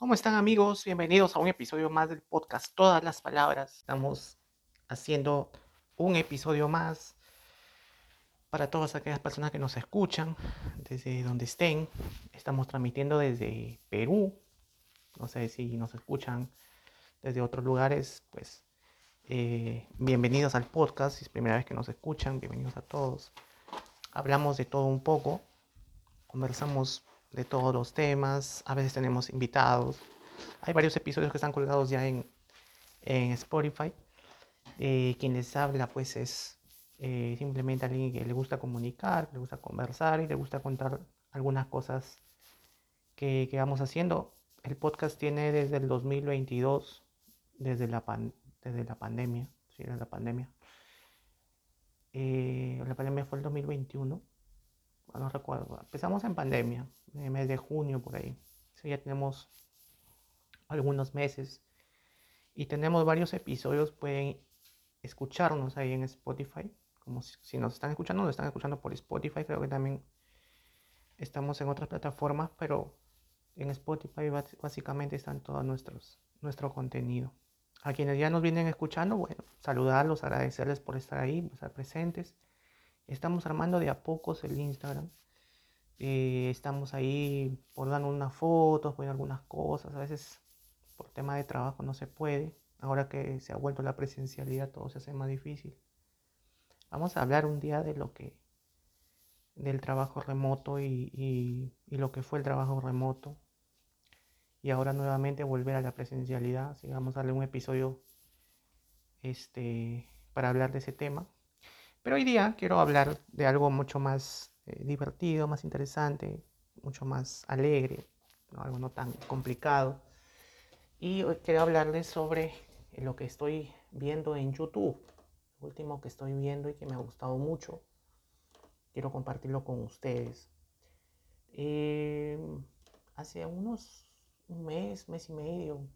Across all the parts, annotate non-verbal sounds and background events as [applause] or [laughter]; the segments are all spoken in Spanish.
¿Cómo están amigos? Bienvenidos a un episodio más del podcast Todas las Palabras. Estamos haciendo un episodio más para todas aquellas personas que nos escuchan desde donde estén. Estamos transmitiendo desde Perú. No sé si nos escuchan desde otros lugares, pues eh, bienvenidos al podcast. Si es primera vez que nos escuchan, bienvenidos a todos. Hablamos de todo un poco. Conversamos de todos los temas. A veces tenemos invitados. Hay varios episodios que están colgados ya en, en Spotify. Eh, quien les habla pues es eh, simplemente alguien que le gusta comunicar, le gusta conversar y le gusta contar algunas cosas que, que vamos haciendo. El podcast tiene desde el 2022, desde la, desde la pandemia, sí, desde la pandemia. Eh, la pandemia fue el 2021, no recuerdo. Empezamos en pandemia, en el mes de junio por ahí. Ya tenemos algunos meses y tenemos varios episodios. Pueden escucharnos ahí en Spotify. Como si, nos están escuchando, nos están escuchando por Spotify. Creo que también estamos en otras plataformas, pero en Spotify básicamente están todos nuestros nuestro contenido. A quienes ya nos vienen escuchando, bueno, saludarlos, agradecerles por estar ahí, por estar presentes. Estamos armando de a pocos el Instagram. Eh, estamos ahí por dar unas fotos, poniendo algunas cosas. A veces por tema de trabajo no se puede. Ahora que se ha vuelto la presencialidad, todo se hace más difícil. Vamos a hablar un día de lo que del trabajo remoto y, lo que fue el trabajo remoto. Y ahora nuevamente volver a la presencialidad. Así vamos a darle un episodio este, para hablar de ese tema. Pero hoy día quiero hablar de algo mucho más eh, divertido, más interesante, mucho más alegre, algo no tan complicado. Y hoy quiero hablarles sobre lo que estoy viendo en YouTube. Lo último que estoy viendo y que me ha gustado mucho. Quiero compartirlo con ustedes. Em, hace unos un mes, mes y medio,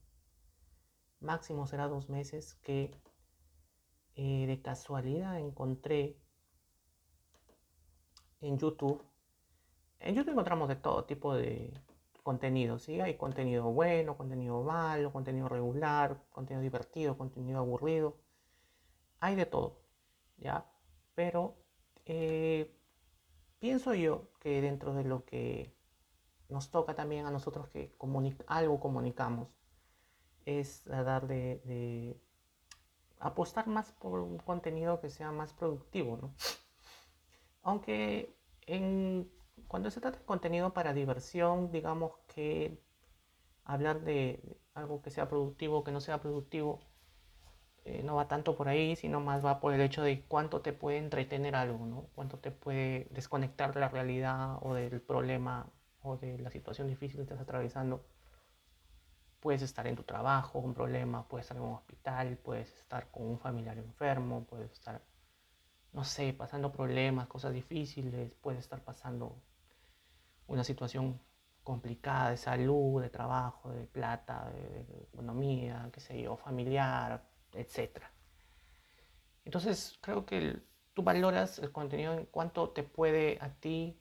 máximo será dos meses, que eh, de casualidad encontré en YouTube. En YouTube encontramos de todo tipo de contenido, ¿sí? Hay contenido bueno, contenido malo, contenido regular, contenido divertido, contenido aburrido. Hay de todo, ¿ya? Pero eh, pienso yo que dentro de lo que nos toca también a nosotros que algo comunicamos, es dar de, apostar más por un contenido que sea más productivo, ¿no? Aunque en, cuando se trata de contenido para diversión, digamos que hablar de algo que sea productivo, que no sea productivo, eh, no va tanto por ahí, sino más va por el hecho de cuánto te puede entretener algo, ¿no? Cuánto te puede desconectar de la realidad o del problema o de la situación difícil que estás atravesando. Puedes estar en tu trabajo con problemas, puedes estar en un hospital, puedes estar con un familiar enfermo, puedes estar no sé, pasando problemas, cosas difíciles, puede estar pasando una situación complicada de salud, de trabajo, de plata, de, economía, qué sé yo, familiar, etc. Entonces creo que tú valoras el contenido en cuanto te puede a ti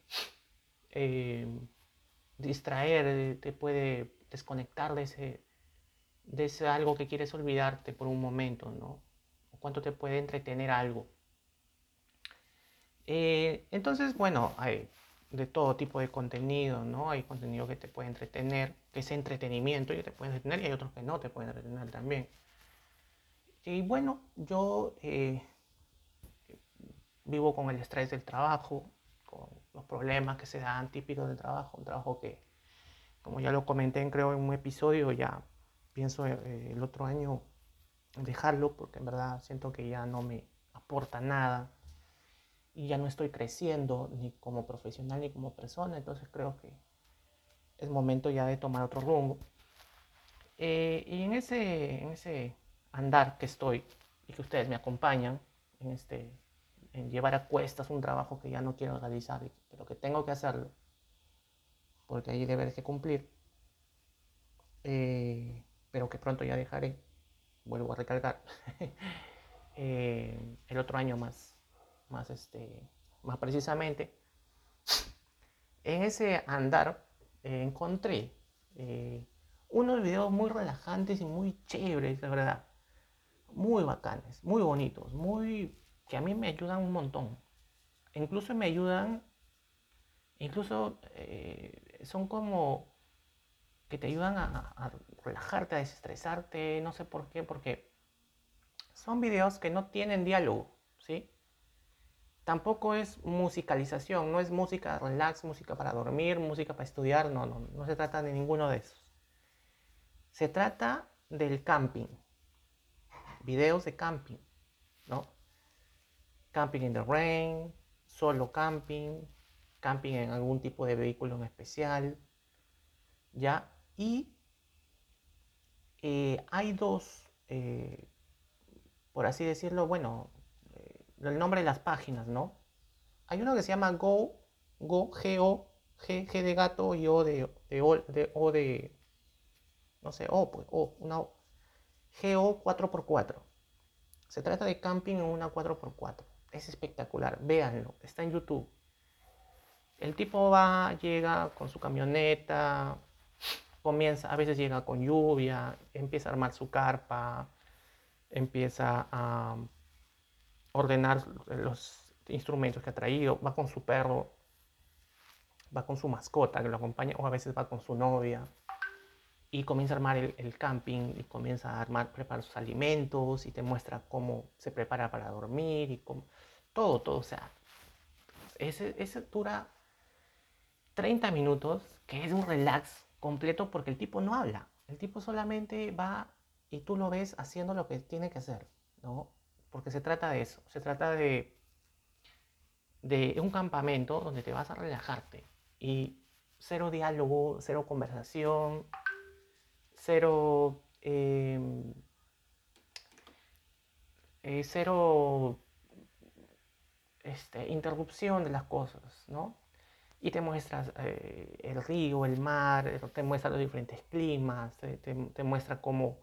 eh, distraer, te puede desconectar de ese, de ese algo que quieres olvidarte por un momento, ¿no? Cuánto te puede entretener algo. Eh, entonces, bueno, hay de todo tipo de contenido, ¿no? Hay contenido que te puede entretener, que es entretenimiento y te puede entretener, y hay otros que no te pueden entretener también. Y bueno, yo eh, vivo con el estrés del trabajo, con los problemas que se dan típicos del trabajo, un trabajo que, como ya lo comenté, creo en un episodio, ya pienso eh, el otro año dejarlo, porque en verdad siento que ya no me aporta nada y ya no estoy creciendo ni como profesional ni como persona, entonces creo que es momento ya de tomar otro rumbo. Eh, y en ese, en ese andar que estoy y que ustedes me acompañan en, este, en llevar a cuestas un trabajo que ya no quiero realizar, pero que tengo que hacerlo, porque hay deberes que cumplir, eh, pero que pronto ya dejaré, vuelvo a recalcar, [laughs] eh, el otro año más más, este, más precisamente, en ese andar eh, encontré unos videos muy relajantes y muy chéveres, la verdad. Muy bacanes, muy bonitos, muy que a mí me ayudan un montón. Incluso me ayudan, incluso son como que te ayudan a, relajarte, a desestresarte, no sé por qué, porque son videos que no tienen diálogo, ¿sí? Tampoco es musicalización, no es música relax, música para dormir, música para estudiar, no, no, no se trata de ninguno de esos. Se trata del camping, videos de camping, ¿no? Camping in the rain, solo camping, camping en algún tipo de vehículo en especial, ¿ya? Y eh, hay dos, eh, por así decirlo, bueno, eh, el nombre de las páginas, ¿no? Hay uno que se llama Go, Go, G-O, G, G de gato y O de, de, o, de, no sé, O, pues, O, una O. GO 4x4. Se trata de camping en una 4x4. Es espectacular, véanlo, está en YouTube. El tipo va, llega con su camioneta, comienza, a veces llega con lluvia, empieza a armar su carpa, empieza a ordenar los instrumentos que ha traído, va con su perro, va con su mascota que lo acompaña, o a veces va con su novia, y comienza a armar el, camping, y comienza a armar, preparar sus alimentos, y te muestra cómo se prepara para dormir, y cómo, todo, todo, o sea, ese, ese dura 30 minutos, que es un relax completo porque el tipo no habla. El tipo solamente va y tú lo ves haciendo lo que tiene que hacer, ¿no? Porque se trata de eso, se trata de, de un campamento donde te vas a relajarte y cero diálogo, cero conversación, cero, em, eh, cero este, interrupción de las cosas, ¿no? Y te muestras eh, el río, el mar, eh, te muestra los diferentes climas, te, muestra cómo,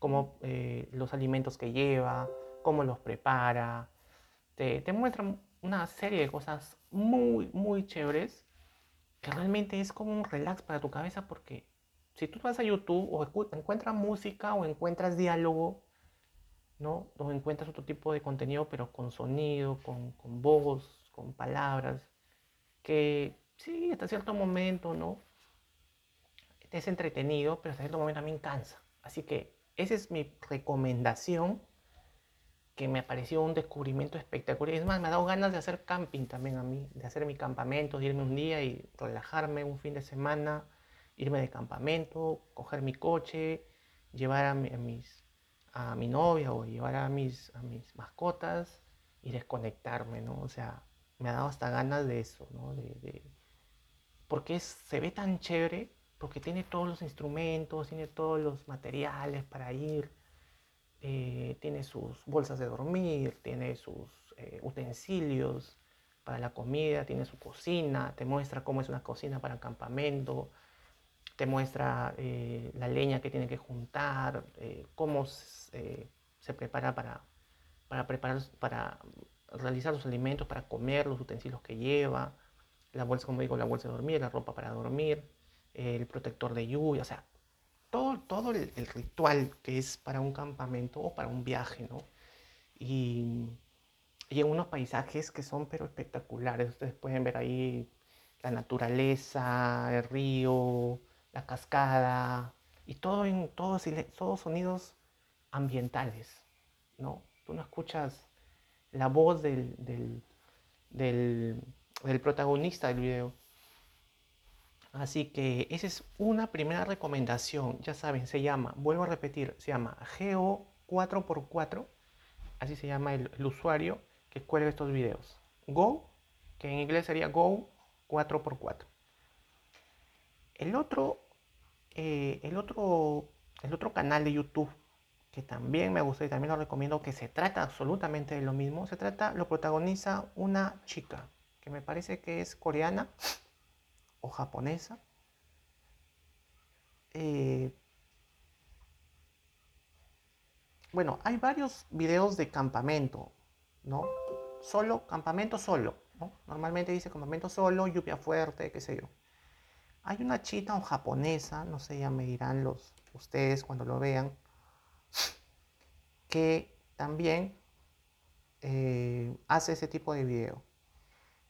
cómo eh, los alimentos que lleva, cómo los prepara, te, te muestra una serie de cosas muy, muy chéveres que realmente es como un relax para tu cabeza porque si tú vas a YouTube o encuentras música o encuentras diálogo, ¿no? O encuentras otro tipo de contenido pero con sonido, con, con voz, con palabras, que sí, hasta cierto momento, ¿no? Es entretenido, pero hasta cierto momento también cansa. Así que esa es mi recomendación, que me pareció un descubrimiento espectacular. Es más, me ha dado ganas de hacer camping también a mí, de hacer mi campamento, irme un día y relajarme un fin de semana, irme de campamento, coger mi coche, llevar a, mis, a mi novia o llevar a mis, a mis mascotas y desconectarme, ¿no? O sea, me ha dado hasta ganas de eso, ¿no? De, porque se ve tan chévere, porque tiene todos los instrumentos, tiene todos los materiales para ir, eh, tiene sus bolsas de dormir, tiene sus eh, utensilios para la comida, tiene su cocina, te muestra cómo es una cocina para campamento, te muestra eh, la leña que tiene que juntar, cómo se prepara para, para preparar, para realizar los alimentos para comer, los utensilios que lleva, la bolsa, como digo, la bolsa de dormir, la ropa para dormir, el protector de lluvia, o sea, todo, todo el, ritual que es para un campamento o para un viaje, ¿no? Y, y, en unos paisajes que son pero espectaculares. Ustedes pueden ver ahí la naturaleza, el río, la cascada y todo en todos, todos sonidos ambientales, ¿no? Tú no escuchas la voz del, del, protagonista del video. Así que esa es una primera recomendación. Ya saben, se llama, vuelvo a repetir, se llama Geo 4x4. Así se llama el, usuario que cuelga estos videos. Go, que en inglés sería Go 4x4. El otro, eh, el otro, el otro canal de YouTube que también me gusta y también lo recomiendo, que se trata absolutamente de lo mismo. Se trata, lo protagoniza una chica, que me parece que es coreana o japonesa. Eh, bueno, hay varios videos de campamento, ¿no? Solo, campamento solo, ¿no? Normalmente dice campamento solo, lluvia fuerte, qué sé yo. Hay una china o japonesa, no sé, ya me dirán los, ustedes cuando lo vean, que también eh, hace ese tipo de video.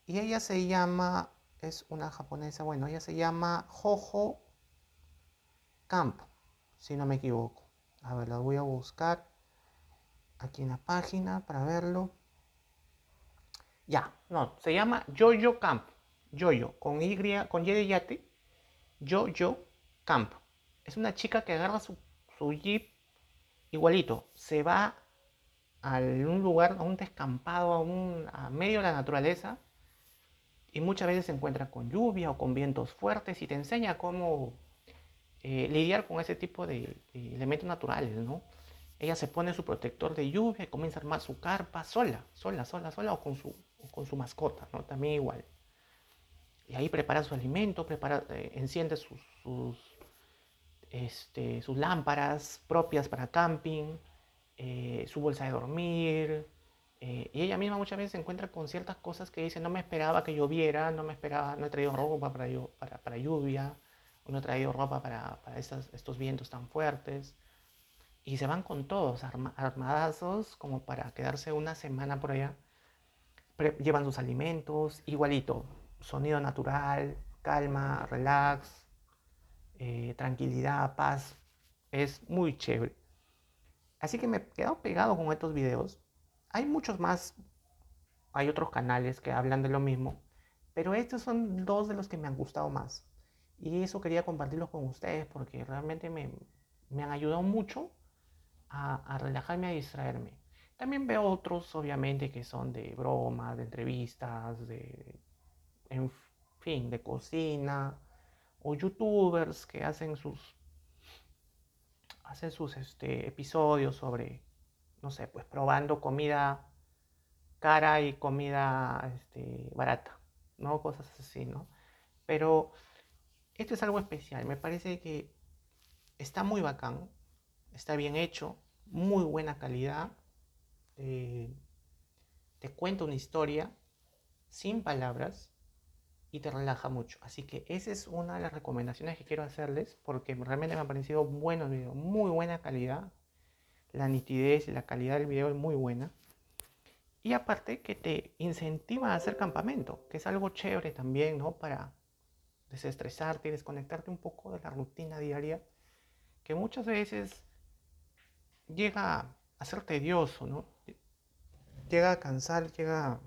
Y ella se llama, es una japonesa, bueno, ella se llama Jojo Camp, si no me equivoco. A ver, la voy a buscar aquí en la página para verlo. Ya, no, se llama Jojo Camp. Jojo, con Y, con de yate. Jojo Camp. Es una chica que agarra su, su jeep igualito. Se va a un lugar, a un descampado, a, un, medio de la naturaleza. Y muchas veces se encuentra con lluvia o con vientos fuertes y te enseña cómo eh, lidiar con ese tipo de, elementos naturales, ¿no? Ella se pone su protector de lluvia y comienza a armar su carpa sola, sola, sola, sola o con su, con su mascota, ¿no? También igual. Y ahí prepara su alimento, prepara, eh, enciende sus, este, sus lámparas propias para camping, eh, su bolsa de dormir. y ella misma muchas veces se encuentra con ciertas cosas que dice, no me esperaba que lloviera, no me esperaba, no he traído ropa para, para, para lluvia, uno ha traído ropa para, estos vientos tan fuertes. Y se van con todos, armadazos, como para quedarse una semana por allá. llevan sus alimentos, igualito. Sonido natural, calma, relax, eh, tranquilidad, paz. Es muy chévere. Así que me he quedado pegado con estos videos. Hay muchos más. Hay otros canales que hablan de lo mismo. Pero estos son dos de los que me han gustado más. Y eso quería compartirlo con ustedes porque realmente me, han ayudado mucho a, relajarme, a distraerme. También veo otros, obviamente, que son de bromas, de entrevistas, de, en fin, de cocina, o youtubers que hacen sus, hacen sus este, episodios sobre, no sé, pues probando comida cara y comida este, barata, ¿no? Cosas así, ¿no? Pero esto es algo especial, me parece que está muy bacán, está bien hecho, muy buena calidad. Eh, te cuenta una historia sin palabras y te relaja mucho. Así que esa es una de las recomendaciones que quiero hacerles porque realmente me ha parecido buenos videos, muy buena calidad. La nitidez y la calidad del video es muy buena. Y aparte que te incentiva a hacer campamento, que es algo chévere también, ¿no? Para desestresarte y desconectarte un poco de la rutina diaria que muchas veces llega a ser tedioso, ¿no? Llega a cansar, llega,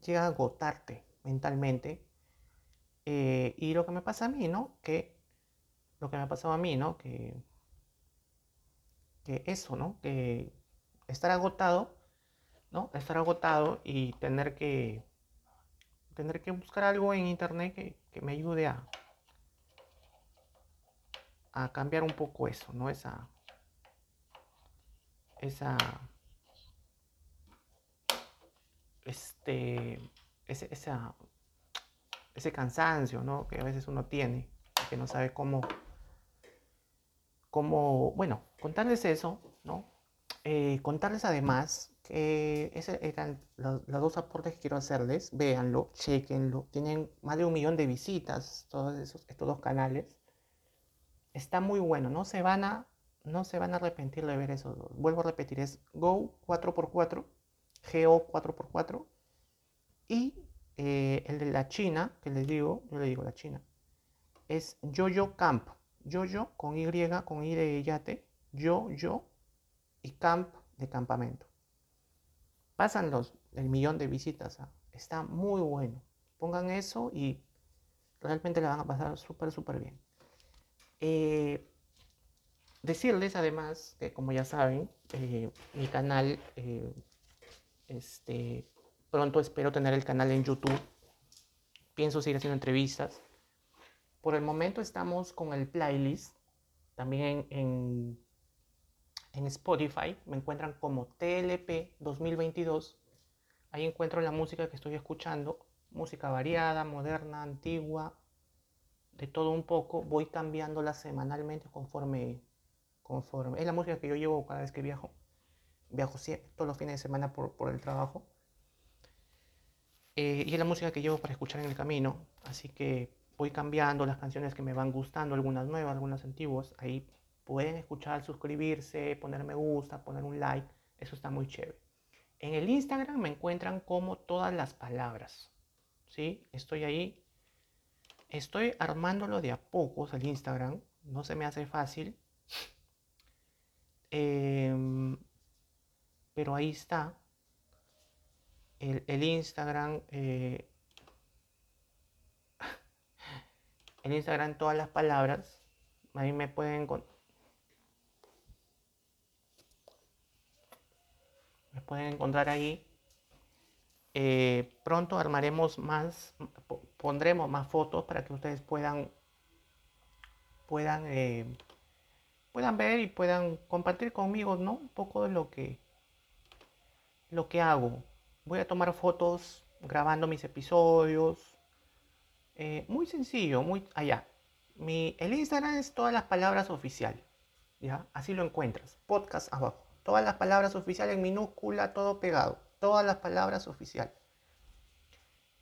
llega a agotarte mentalmente. Eh, y lo que me pasa a mí, ¿no? Que lo que me ha pasado a mí, ¿no? Que, que eso, ¿no? Que estar agotado, ¿no? Estar agotado y tener que tendré que buscar algo en internet que, me ayude a, a cambiar un poco eso, ¿no? Esa, esa, este, ese, esa, ese cansancio, ¿no? Que a veces uno tiene, que no sabe cómo, cómo, bueno, contarles eso, ¿no? Eh, contarles además que esos eran los, dos aportes que quiero hacerles. Véanlo, chequenlo. Tienen más de un millón de visitas todos esos, estos dos canales. Está muy bueno. No se van a, no se van a arrepentir de ver esos dos. Vuelvo a repetir, es Go 4x4, GO 4x4 y eh, el de la China, que les digo, yo le digo la China, es Yoyo Camp. Yoyo con Y, con I de yate, yo, yo y camp de campamento. Pasan los, el millón de visitas. Está muy bueno. Pongan eso y realmente la van a pasar súper, súper bien. Eh, decirles además que como ya saben, eh, mi canal, este, pronto espero tener el canal en YouTube. Pienso seguir haciendo entrevistas. Por el momento estamos con el playlist. También en en Spotify me encuentran como TLP 2022. Ahí encuentro la música que estoy escuchando, música variada, moderna, antigua, de todo un poco. Voy cambiándola semanalmente conforme, conforme. Es la música que yo llevo cada vez que viajo. Viajo todos los fines de semana por, el trabajo. Eh, y es la música que llevo para escuchar en el camino. Así que voy cambiando las canciones que me van gustando, algunas nuevas, algunas antiguas. Ahí pueden escuchar, suscribirse, poner me gusta, poner un like. Eso está muy chévere. En el Instagram me encuentran como todas las palabras. ¿Sí? Estoy ahí. Estoy armándolo de a pocos el Instagram. No se me hace fácil. Em, pero ahí está. El, Instagram. Eh, [laughs] el Instagram todas las palabras. A mí me pueden me pueden encontrar ahí. Eh, pronto armaremos más, pondremos más fotos para que ustedes puedan puedan eh, puedan ver y puedan compartir conmigo, ¿no? Un poco de lo que lo que hago. Voy a tomar fotos grabando mis episodios. Eh, muy sencillo, muy allá. Mi, el Instagram es todas las palabras oficial. ¿Ya? Así lo encuentras. Podcast abajo. Todas las palabras oficiales en minúscula, todo pegado. Todas las palabras oficial.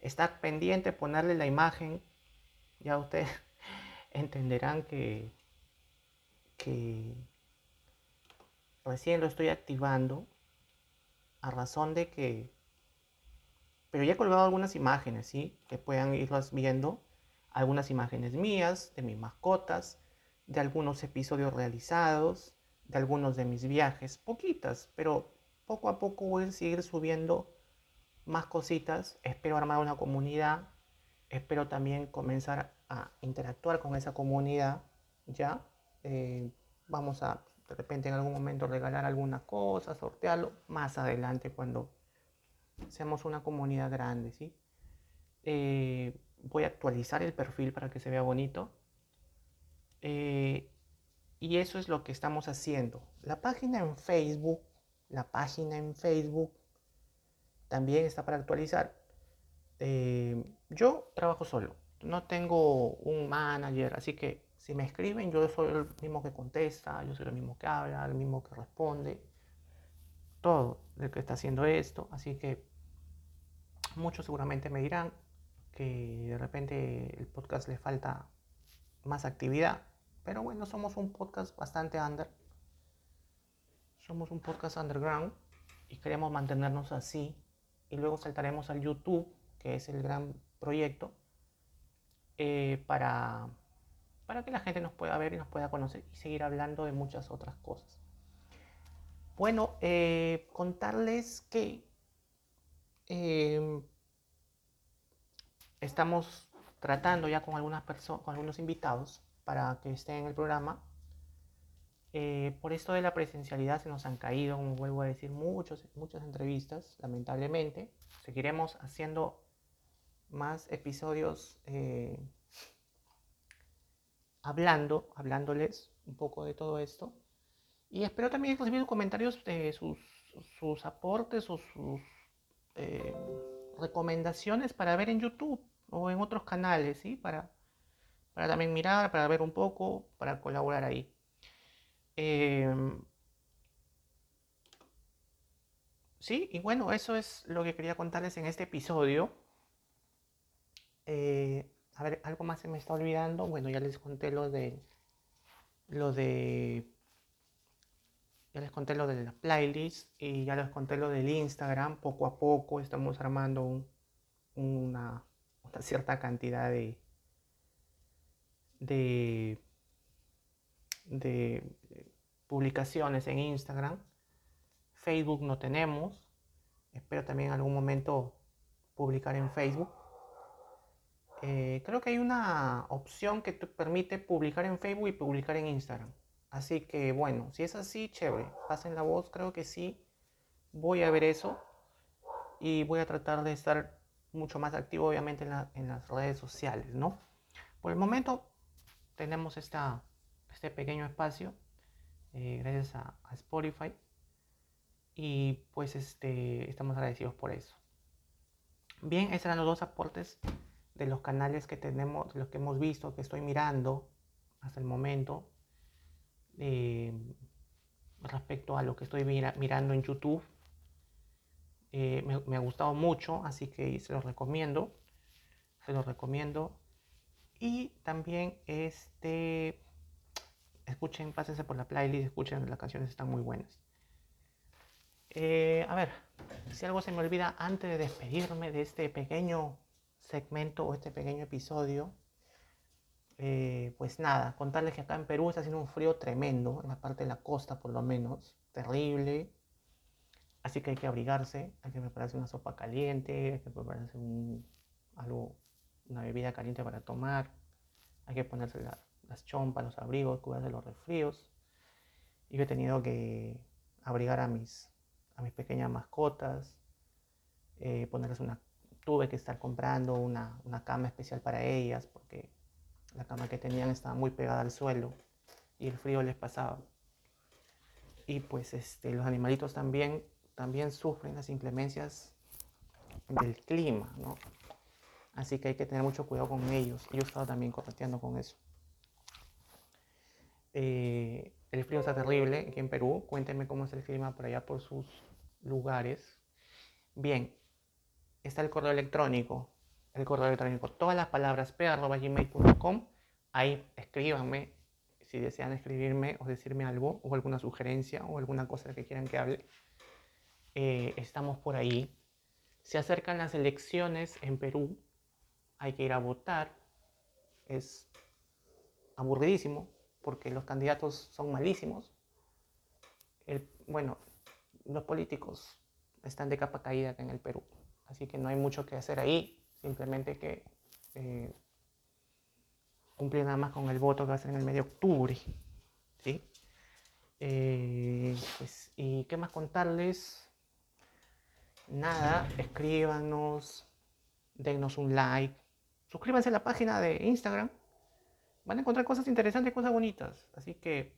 Estar pendiente, ponerle la imagen. Ya ustedes [laughs] entenderán que, que recién lo estoy activando a razón de que... Pero ya he colgado algunas imágenes, ¿sí? Que puedan irlas viendo. Algunas imágenes mías, de mis mascotas, de algunos episodios realizados, de algunos de mis viajes. Poquitas, pero poco a poco voy a seguir subiendo más cositas. Espero armar una comunidad. Espero también comenzar a interactuar con esa comunidad. Ya. Eh, vamos a de repente en algún momento regalar alguna cosa, sortearlo, más adelante cuando seamos una comunidad grande, ¿sí? Eh, voy a actualizar el perfil para que se vea bonito. Eh, y eso es lo que estamos haciendo. La página en Facebook, la página en Facebook también está para actualizar. Eh, yo trabajo solo, no tengo un manager, así que si me escriben, yo soy el mismo que contesta, yo soy el mismo que habla, el mismo que responde, todo el que está haciendo esto. Así que muchos seguramente me dirán que de repente el podcast le falta más actividad. Pero bueno, somos un podcast bastante under. Somos un podcast underground y queremos mantenernos así. Y luego saltaremos al YouTube, que es el gran proyecto, eh, para para que la gente nos pueda ver y nos pueda conocer y seguir hablando de muchas otras cosas. Bueno, eh, contarles que em, estamos tratando ya con algunas personas, con algunos invitados para que estén en el programa. Eh, por esto de la presencialidad se nos han caído, como vuelvo a decir, muchos, muchas entrevistas, lamentablemente. Seguiremos haciendo más episodios eh, hablando, hablándoles un poco de todo esto. Y espero también recibir comentarios de sus, sus aportes o sus eh, recomendaciones para ver en YouTube o en otros canales, ¿sí? Para, para también mirar, para ver un poco, para colaborar ahí. Em, sí, y bueno, eso es lo que quería contarles en este episodio. Eh, a ver, algo más se me está olvidando. Bueno, ya les conté lo de. Lo de. Ya les conté lo de la playlist y ya les conté lo del Instagram. Poco a poco estamos armando una, cierta cantidad de, de, de publicaciones en Instagram. Facebook no tenemos. Espero también en algún momento publicar en Facebook. Eh, creo que hay una opción que te permite publicar en Facebook y publicar en Instagram. Así que bueno, si es así, chévere. Pasen la voz, creo que sí. Voy a ver eso. Y voy a tratar de estar mucho más activo, obviamente, en, las redes sociales, ¿no? Por el momento, tenemos este pequeño espacio, eh, gracias a, a, Spotify. Y pues este, estamos agradecidos por eso. Bien, esos eran los dos aportes de los canales que tenemos, de los que hemos visto, que estoy mirando hasta el momento, eh, respecto a lo que estoy mirando en YouTube. Eh, me, ha gustado mucho, así que se los recomiendo. Se los recomiendo. Y también este escuchen, pásense por la playlist, escuchen, las canciones están muy buenas. Eh, a ver, si algo se me olvida antes de despedirme de este pequeño segmento o este pequeño episodio, eh, pues nada, contarles que acá en Perú está haciendo un frío tremendo, en la parte de la costa por lo menos, terrible. Así que hay que abrigarse, hay que prepararse una sopa caliente, hay que prepararse algo, una bebida caliente para tomar, hay que ponerse las chompas, los abrigos, cuidarse los resfríos. Y yo he tenido que abrigar a mis, a mis pequeñas mascotas, eh, ponerles una... Tuve que estar comprando una, una cama especial para ellas porque la cama que tenían estaba muy pegada al suelo y el frío les pasaba. Y pues este, los animalitos también, también sufren las inclemencias del clima, ¿no? Así que hay que tener mucho cuidado con ellos. Yo he estado también correteando con eso. Eh, el frío está terrible aquí en Perú. Cuéntenme cómo es el clima por allá, por sus lugares. Bien, está el correo electrónico el correo electrónico, todas las palabras p.gmail.com. Ahí escríbanme si desean escribirme o decirme algo o alguna sugerencia o alguna cosa que quieran que hable. Eh, estamos por ahí. Se acercan las elecciones en Perú. Hay que ir a votar. Es aburridísimo porque los candidatos son malísimos. bueno, los políticos están de capa caída acá en el Perú. Así que no hay mucho que hacer ahí simplemente que eh, cumplir nada más con el voto que va a ser en el mes de octubre. ¿sí? Eh, pues, ¿Y qué más contarles? Nada, escríbanos, dennos un like, suscríbanse a la página de Instagram. Van a encontrar cosas interesantes, cosas bonitas. Así que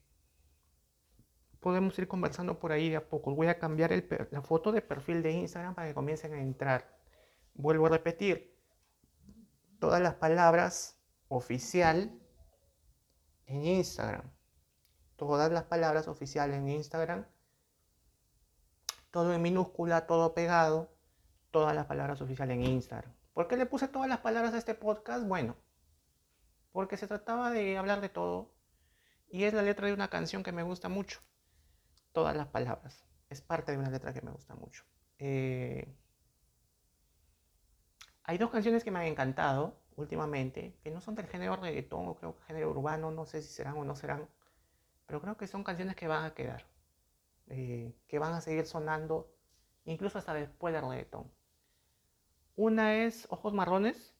podemos ir conversando por ahí de a poco. Voy a cambiar la foto de perfil de Instagram para que comiencen a entrar. Vuelvo a repetir, todas las palabras oficial en Instagram. Todas las palabras oficiales en Instagram. Todo en minúscula, todo pegado. Todas las palabras oficiales en Instagram. ¿Por qué le puse todas las palabras a este podcast? Bueno, porque se trataba de hablar de todo. Y es la letra de una canción que me gusta mucho. Todas las palabras. Es parte de una letra que me gusta mucho. Eh, hay dos canciones que me han encantado últimamente, que no son del género reggaetón o creo que género urbano, no sé si serán o no serán, pero creo que son canciones que van a quedar, eh, que van a seguir sonando incluso hasta después del reggaetón. Una es Ojos Marrones,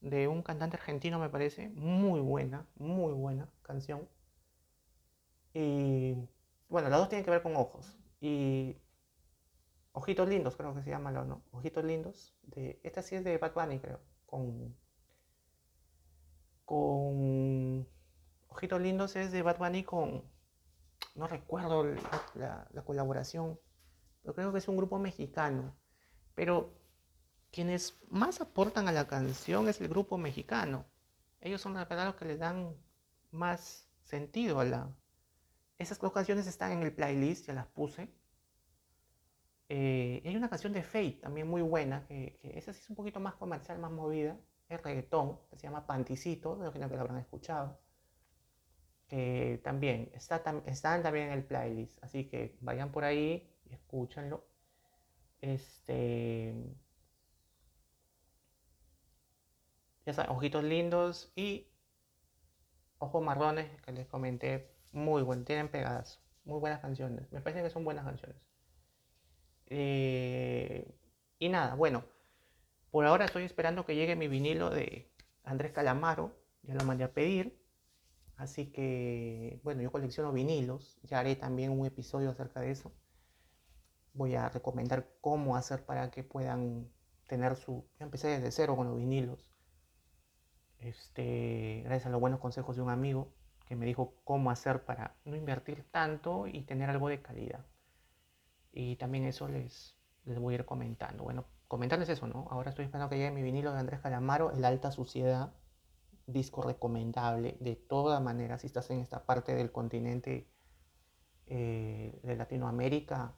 de un cantante argentino me parece, muy buena, muy buena canción. Y bueno, las dos tienen que ver con ojos. Y Ojitos Lindos, creo que se llama, ¿no? Ojitos Lindos. Esta sí es de Bad Bunny, creo. Con. Con. Ojitos Lindos es de Bad Bunny con. No recuerdo la, colaboración. Pero creo que es un grupo mexicano. Pero quienes más aportan a la canción es el grupo mexicano. Ellos son los que le dan más sentido a la. Esas dos canciones están en el playlist, ya las puse. Eh, hay una canción de Fate también muy buena, que, esa sí es un poquito más comercial, más movida, es reggaetón, que se llama Panticito, me imagino que lo habrán escuchado. Que también está, están también en el playlist, así que vayan por ahí y escúchenlo. Este. Ya saben, ojitos lindos y ojos marrones que les comenté, muy buen, tienen pegadas, muy buenas canciones. Me parece que son buenas canciones. Eh, y nada, bueno, por ahora estoy esperando que llegue mi vinilo de Andrés Calamaro, ya lo mandé a pedir. Así que, bueno, yo colecciono vinilos, ya haré también un episodio acerca de eso. Voy a recomendar cómo hacer para que puedan tener su... Yo empecé desde cero con los vinilos. Este, gracias a los buenos consejos de un amigo que me dijo cómo hacer para no invertir tanto y tener algo de calidad. Y también eso les, les voy a ir comentando. Bueno, comentarles eso, ¿no? Ahora estoy esperando que llegue mi vinilo de Andrés Calamaro, El Alta Suciedad, disco recomendable de todas maneras. Si estás en esta parte del continente eh, de Latinoamérica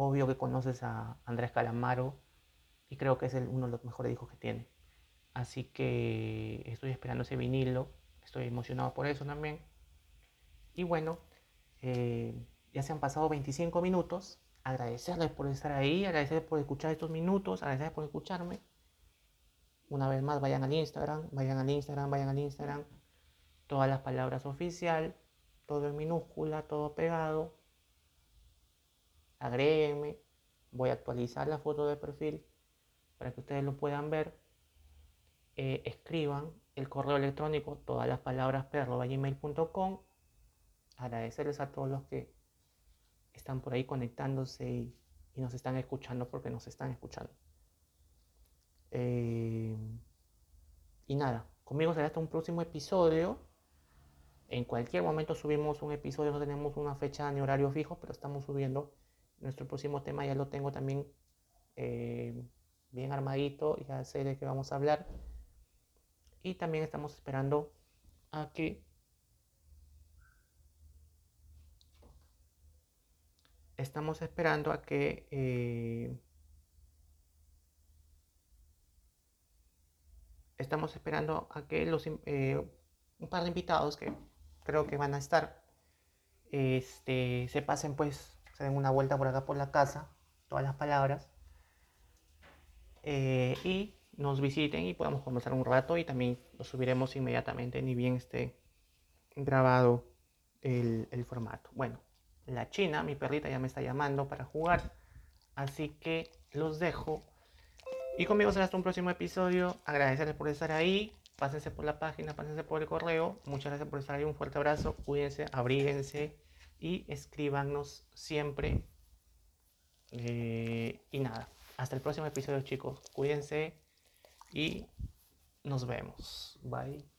Obvio que conoces a Andrés Calamaro y creo que es uno de los mejores hijos que tiene. Así que estoy esperando ese vinilo. Estoy emocionado por eso también. Y bueno, eh, ya se han pasado 25 minutos. Agradecerles por estar ahí, agradecerles por escuchar estos minutos, agradecerles por escucharme. Una vez más, vayan al Instagram, vayan al Instagram, vayan al Instagram. Todas las palabras oficial, todo en minúscula, todo pegado. Agréguenme. Voy a actualizar la foto de perfil para que ustedes lo puedan ver. Eh, escriban el correo electrónico, todas las palabras perro.gmail.com. Agradecerles a todos los que están por ahí conectándose y, nos están escuchando porque nos están escuchando. Eh, y nada, conmigo será hasta un próximo episodio. En cualquier momento subimos un episodio, no tenemos una fecha ni horario fijo, pero estamos subiendo. Nuestro próximo tema ya lo tengo también eh, bien armadito, ya sé de qué vamos a hablar. Y también estamos esperando a que estamos esperando a que eh, estamos esperando a que los eh, un par de invitados que creo que van a estar este se pasen pues se den una vuelta por acá por la casa todas las palabras eh, y nos visiten y podamos conversar un rato y también lo subiremos inmediatamente ni bien esté grabado el, el formato. Bueno, la china, mi perrita ya me está llamando para jugar, así que los dejo. Y conmigo será hasta un próximo episodio. Agradecerles por estar ahí. Pásense por la página, pásense por el correo. Muchas gracias por estar ahí. Un fuerte abrazo. Cuídense, abríguense y escríbanos siempre. Eh, y nada, hasta el próximo episodio chicos. Cuídense y nos vemos. Bye.